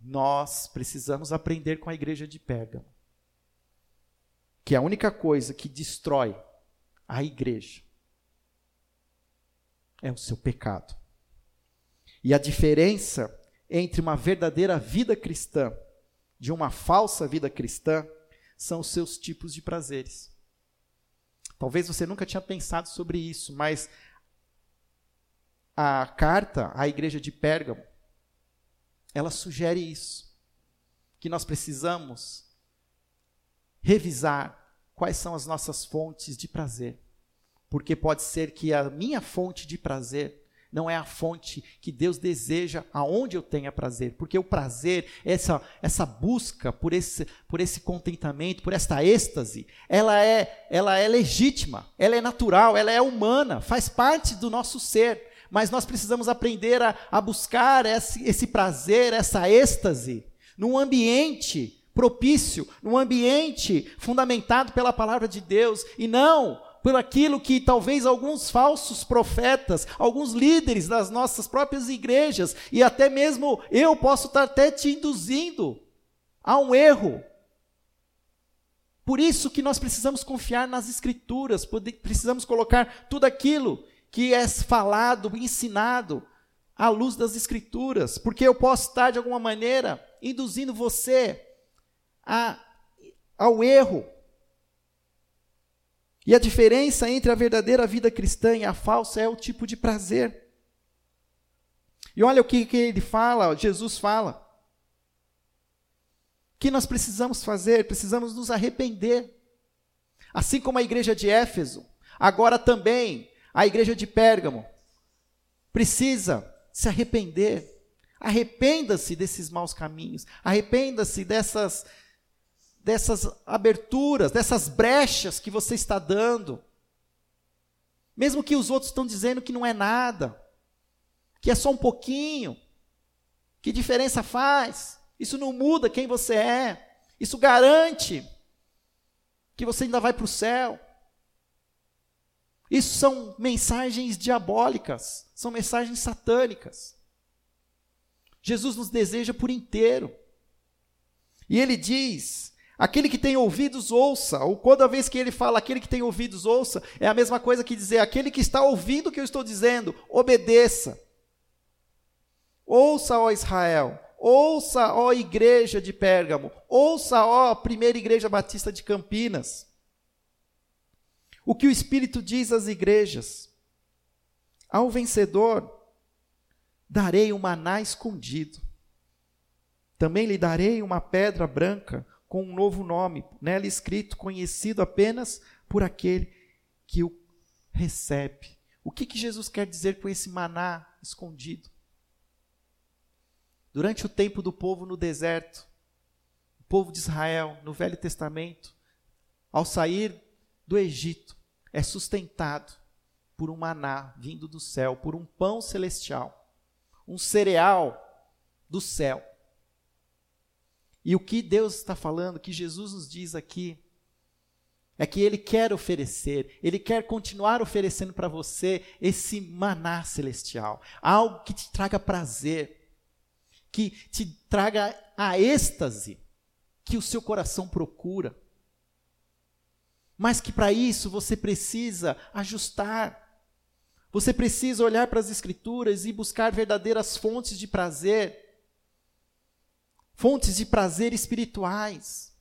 Nós precisamos aprender com a igreja de Pérgamo que a única coisa que destrói a igreja é o seu pecado. E a diferença entre uma verdadeira vida cristã de uma falsa vida cristã são os seus tipos de prazeres. Talvez você nunca tinha pensado sobre isso, mas a carta à igreja de Pérgamo, ela sugere isso, que nós precisamos revisar quais são as nossas fontes de prazer. Porque pode ser que a minha fonte de prazer não é a fonte que Deus deseja aonde eu tenha prazer, porque o prazer, essa, essa busca por esse, por esse contentamento, por esta êxtase, ela é, ela é legítima, ela é natural, ela é humana, faz parte do nosso ser, mas nós precisamos aprender a, a buscar esse, esse prazer, essa êxtase, num ambiente propício, num ambiente fundamentado pela palavra de Deus, e não por aquilo que talvez alguns falsos profetas, alguns líderes das nossas próprias igrejas, e até mesmo eu posso estar até te induzindo a um erro. Por isso que nós precisamos confiar nas escrituras, precisamos colocar tudo aquilo que é falado, ensinado, à luz das escrituras, porque eu posso estar de alguma maneira induzindo você a, ao erro, e a diferença entre a verdadeira vida cristã e a falsa é o tipo de prazer. E olha o que, que ele fala, Jesus fala. O que nós precisamos fazer? Precisamos nos arrepender. Assim como a igreja de Éfeso, agora também a igreja de Pérgamo precisa se arrepender. Arrependa-se desses maus caminhos, arrependa-se dessas dessas aberturas, dessas brechas que você está dando. Mesmo que os outros estão dizendo que não é nada, que é só um pouquinho, que diferença faz? Isso não muda quem você é. Isso garante que você ainda vai para o céu. Isso são mensagens diabólicas, são mensagens satânicas. Jesus nos deseja por inteiro. E ele diz Aquele que tem ouvidos, ouça. Ou toda vez que ele fala aquele que tem ouvidos, ouça, é a mesma coisa que dizer aquele que está ouvindo o que eu estou dizendo, obedeça. Ouça, ó Israel. Ouça, ó igreja de Pérgamo. Ouça, ó primeira igreja batista de Campinas. O que o Espírito diz às igrejas. Ao vencedor, darei um maná escondido. Também lhe darei uma pedra branca com um novo nome, nela escrito, conhecido apenas por aquele que o recebe. O que, que Jesus quer dizer com esse maná escondido? Durante o tempo do povo no deserto, o povo de Israel, no Velho Testamento, ao sair do Egito, é sustentado por um maná vindo do céu, por um pão celestial, um cereal do céu. E o que Deus está falando, que Jesus nos diz aqui, é que Ele quer oferecer, Ele quer continuar oferecendo para você esse maná celestial, algo que te traga prazer, que te traga a êxtase que o seu coração procura. Mas que para isso você precisa ajustar, você precisa olhar para as Escrituras e buscar verdadeiras fontes de prazer fontes de prazer espirituais.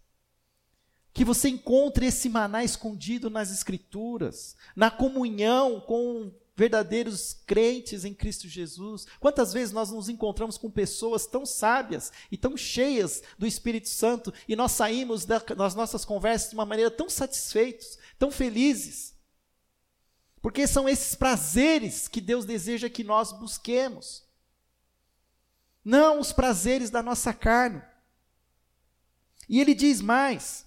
Que você encontre esse maná escondido nas Escrituras, na comunhão com verdadeiros crentes em Cristo Jesus. Quantas vezes nós nos encontramos com pessoas tão sábias e tão cheias do Espírito Santo e nós saímos das nossas conversas de uma maneira tão satisfeitos, tão felizes. Porque são esses prazeres que Deus deseja que nós busquemos não os prazeres da nossa carne. E ele diz mais: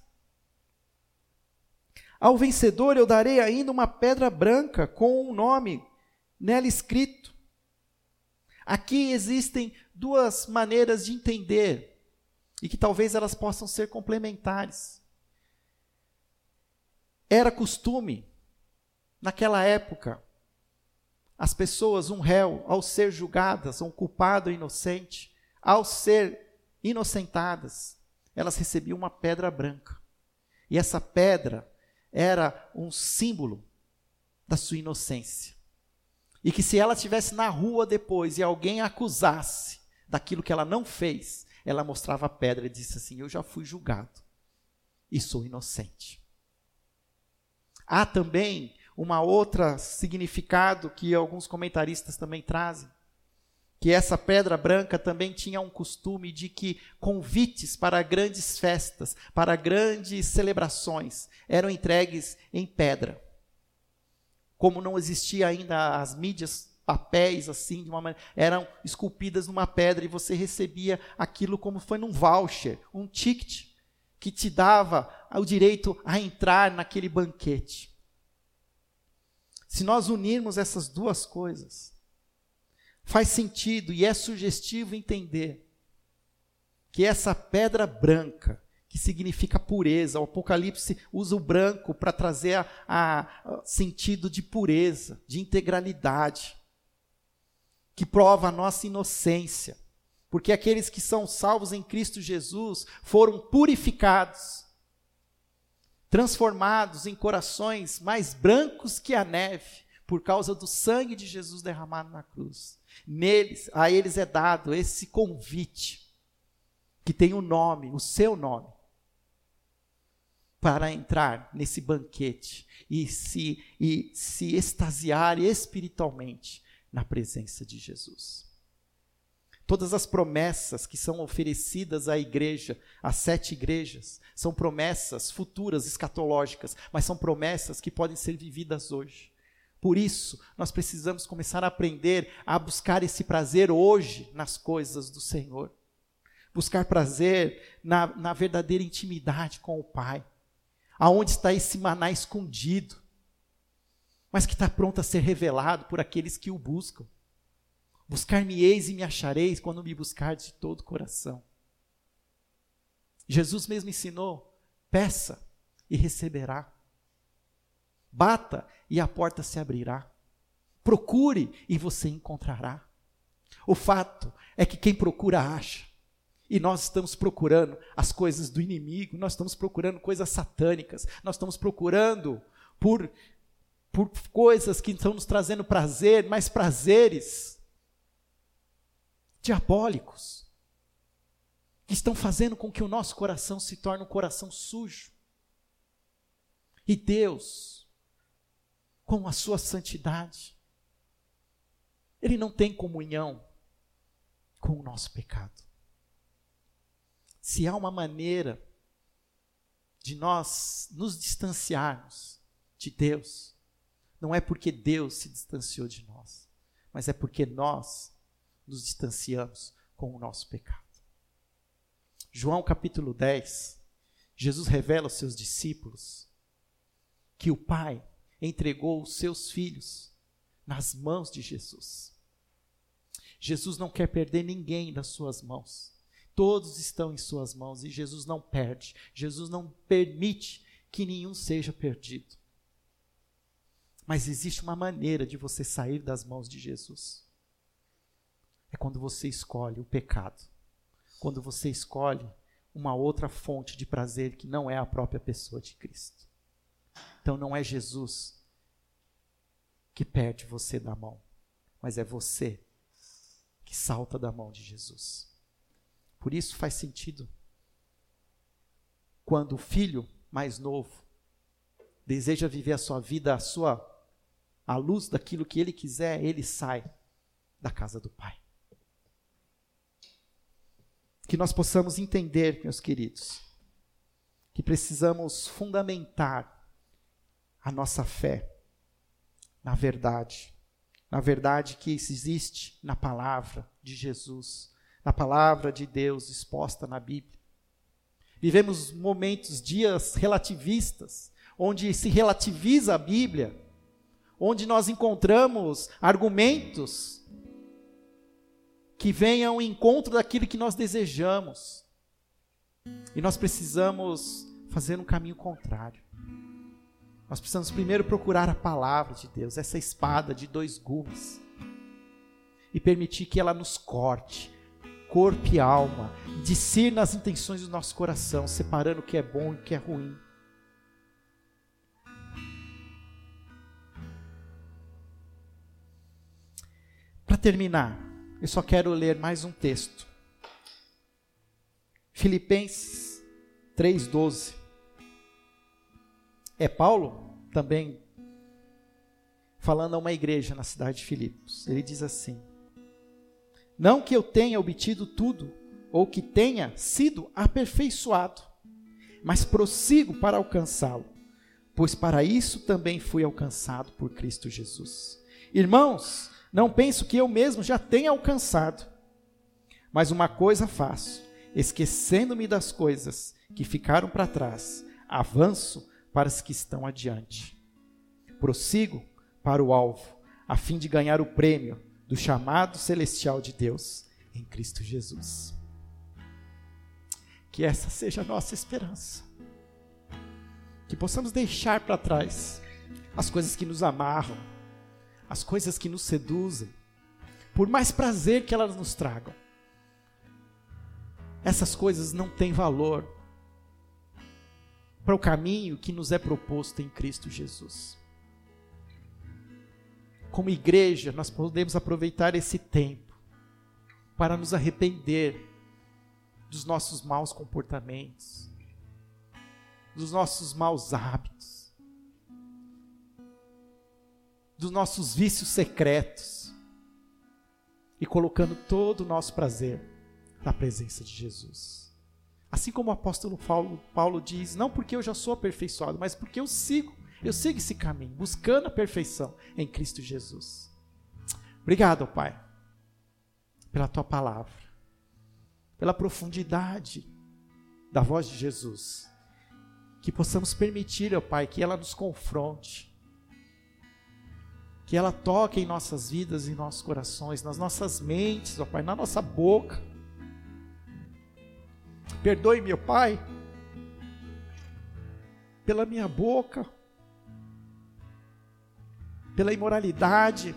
Ao vencedor eu darei ainda uma pedra branca com um nome nela escrito. Aqui existem duas maneiras de entender e que talvez elas possam ser complementares. Era costume, naquela época, as pessoas, um réu, ao ser julgadas, um culpado inocente, ao ser inocentadas, elas recebiam uma pedra branca. E essa pedra era um símbolo da sua inocência. E que se ela estivesse na rua depois e alguém a acusasse daquilo que ela não fez, ela mostrava a pedra e disse assim: Eu já fui julgado e sou inocente. Há também uma outra significado que alguns comentaristas também trazem, que essa pedra branca também tinha um costume de que convites para grandes festas, para grandes celebrações, eram entregues em pedra. Como não existia ainda as mídias papéis assim, de uma maneira, eram esculpidas numa pedra e você recebia aquilo como foi num voucher, um ticket que te dava o direito a entrar naquele banquete. Se nós unirmos essas duas coisas, faz sentido e é sugestivo entender que essa pedra branca, que significa pureza, o Apocalipse usa o branco para trazer a, a, sentido de pureza, de integralidade, que prova a nossa inocência, porque aqueles que são salvos em Cristo Jesus foram purificados transformados em corações mais brancos que a neve, por causa do sangue de Jesus derramado na cruz. Neles, a eles é dado esse convite, que tem o um nome, o seu nome, para entrar nesse banquete e se, e se extasiar espiritualmente na presença de Jesus. Todas as promessas que são oferecidas à igreja, às sete igrejas, são promessas futuras, escatológicas, mas são promessas que podem ser vividas hoje. Por isso, nós precisamos começar a aprender a buscar esse prazer hoje nas coisas do Senhor. Buscar prazer na, na verdadeira intimidade com o Pai. Aonde está esse maná escondido, mas que está pronto a ser revelado por aqueles que o buscam. Buscar-me-eis e me achareis quando me buscardes de todo o coração. Jesus mesmo ensinou: peça e receberá. Bata e a porta se abrirá. Procure e você encontrará. O fato é que quem procura acha, E nós estamos procurando as coisas do inimigo, nós estamos procurando coisas satânicas, nós estamos procurando por, por coisas que estão nos trazendo prazer, mas prazeres diabólicos, que estão fazendo com que o nosso coração se torne um coração sujo. E Deus, com a sua santidade, Ele não tem comunhão com o nosso pecado. Se há uma maneira de nós nos distanciarmos de Deus, não é porque Deus se distanciou de nós, mas é porque nós nos distanciamos com o nosso pecado. João capítulo 10, Jesus revela aos seus discípulos que o Pai entregou os seus filhos nas mãos de Jesus. Jesus não quer perder ninguém das suas mãos. Todos estão em suas mãos e Jesus não perde. Jesus não permite que nenhum seja perdido. Mas existe uma maneira de você sair das mãos de Jesus. É quando você escolhe o pecado. Quando você escolhe uma outra fonte de prazer que não é a própria pessoa de Cristo. Então não é Jesus que perde você da mão, mas é você que salta da mão de Jesus. Por isso faz sentido quando o filho mais novo deseja viver a sua vida a sua à luz daquilo que ele quiser, ele sai da casa do pai. Que nós possamos entender, meus queridos, que precisamos fundamentar a nossa fé na verdade, na verdade que existe na palavra de Jesus, na palavra de Deus exposta na Bíblia. Vivemos momentos, dias relativistas, onde se relativiza a Bíblia, onde nós encontramos argumentos que venham ao encontro daquilo que nós desejamos. E nós precisamos fazer um caminho contrário. Nós precisamos primeiro procurar a palavra de Deus, essa espada de dois gumes, e permitir que ela nos corte, corpo e alma, discirna as intenções do nosso coração, separando o que é bom e o que é ruim. Para terminar, eu só quero ler mais um texto. Filipenses 3,12 é Paulo também falando a uma igreja na cidade de Filipos. Ele diz assim: Não que eu tenha obtido tudo ou que tenha sido aperfeiçoado, mas prossigo para alcançá-lo, pois para isso também fui alcançado por Cristo Jesus. Irmãos, não penso que eu mesmo já tenha alcançado, mas uma coisa faço, esquecendo-me das coisas que ficaram para trás, avanço para os que estão adiante. Prossigo para o alvo, a fim de ganhar o prêmio do chamado celestial de Deus em Cristo Jesus. Que essa seja a nossa esperança. Que possamos deixar para trás as coisas que nos amarram, as coisas que nos seduzem, por mais prazer que elas nos tragam. Essas coisas não têm valor para o caminho que nos é proposto em Cristo Jesus. Como igreja, nós podemos aproveitar esse tempo para nos arrepender dos nossos maus comportamentos, dos nossos maus hábitos, dos nossos vícios secretos e colocando todo o nosso prazer na presença de Jesus. Assim como o apóstolo Paulo, Paulo diz, não porque eu já sou aperfeiçoado, mas porque eu sigo, eu sigo esse caminho, buscando a perfeição em Cristo Jesus. Obrigado, Pai, pela tua palavra, pela profundidade da voz de Jesus. Que possamos permitir, ó Pai, que ela nos confronte, que ela toque em nossas vidas, em nossos corações, nas nossas mentes, ó Pai, na nossa boca Perdoe, meu Pai, pela minha boca, pela imoralidade,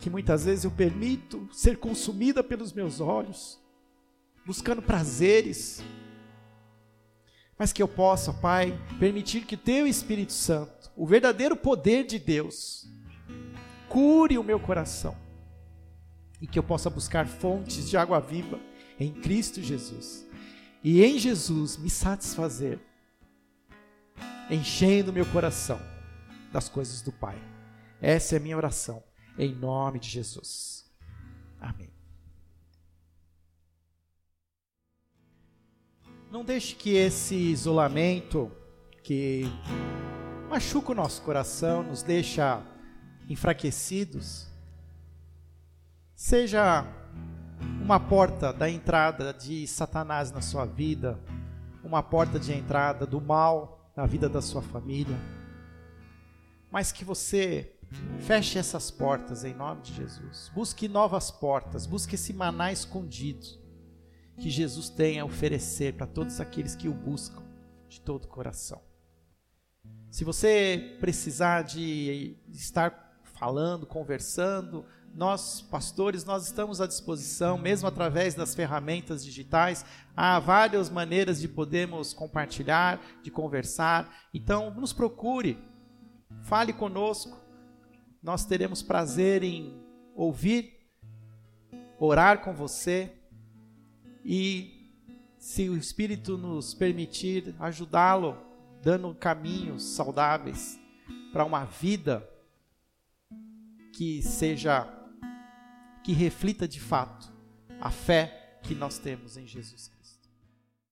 que muitas vezes eu permito ser consumida pelos meus olhos. buscando prazeres, mas que eu possa, Pai, permitir que Teu Espírito Santo, o verdadeiro poder de Deus, cure o meu coração e que eu possa buscar fontes de água viva em Cristo Jesus e em Jesus me satisfazer, enchendo meu coração das coisas do Pai. Essa é a minha oração, em nome de Jesus. Amém. Não deixe que esse isolamento que machuca o nosso coração, nos deixa enfraquecidos, seja uma porta da entrada de Satanás na sua vida, uma porta de entrada do mal na vida da sua família. Mas que você feche essas portas em nome de Jesus. Busque novas portas, busque esse maná escondido que Jesus tem a oferecer para todos aqueles que o buscam de todo o coração. Se você precisar de estar falando, conversando, nós, pastores, nós estamos à disposição, mesmo através das ferramentas digitais. Há várias maneiras de podermos compartilhar, de conversar. Então, nos procure, fale conosco. Nós teremos prazer em ouvir, orar com você e, se o Espírito nos permitir, ajudá-lo, dando caminhos saudáveis para uma vida que seja, que reflita de fato a fé que nós temos em Jesus Cristo.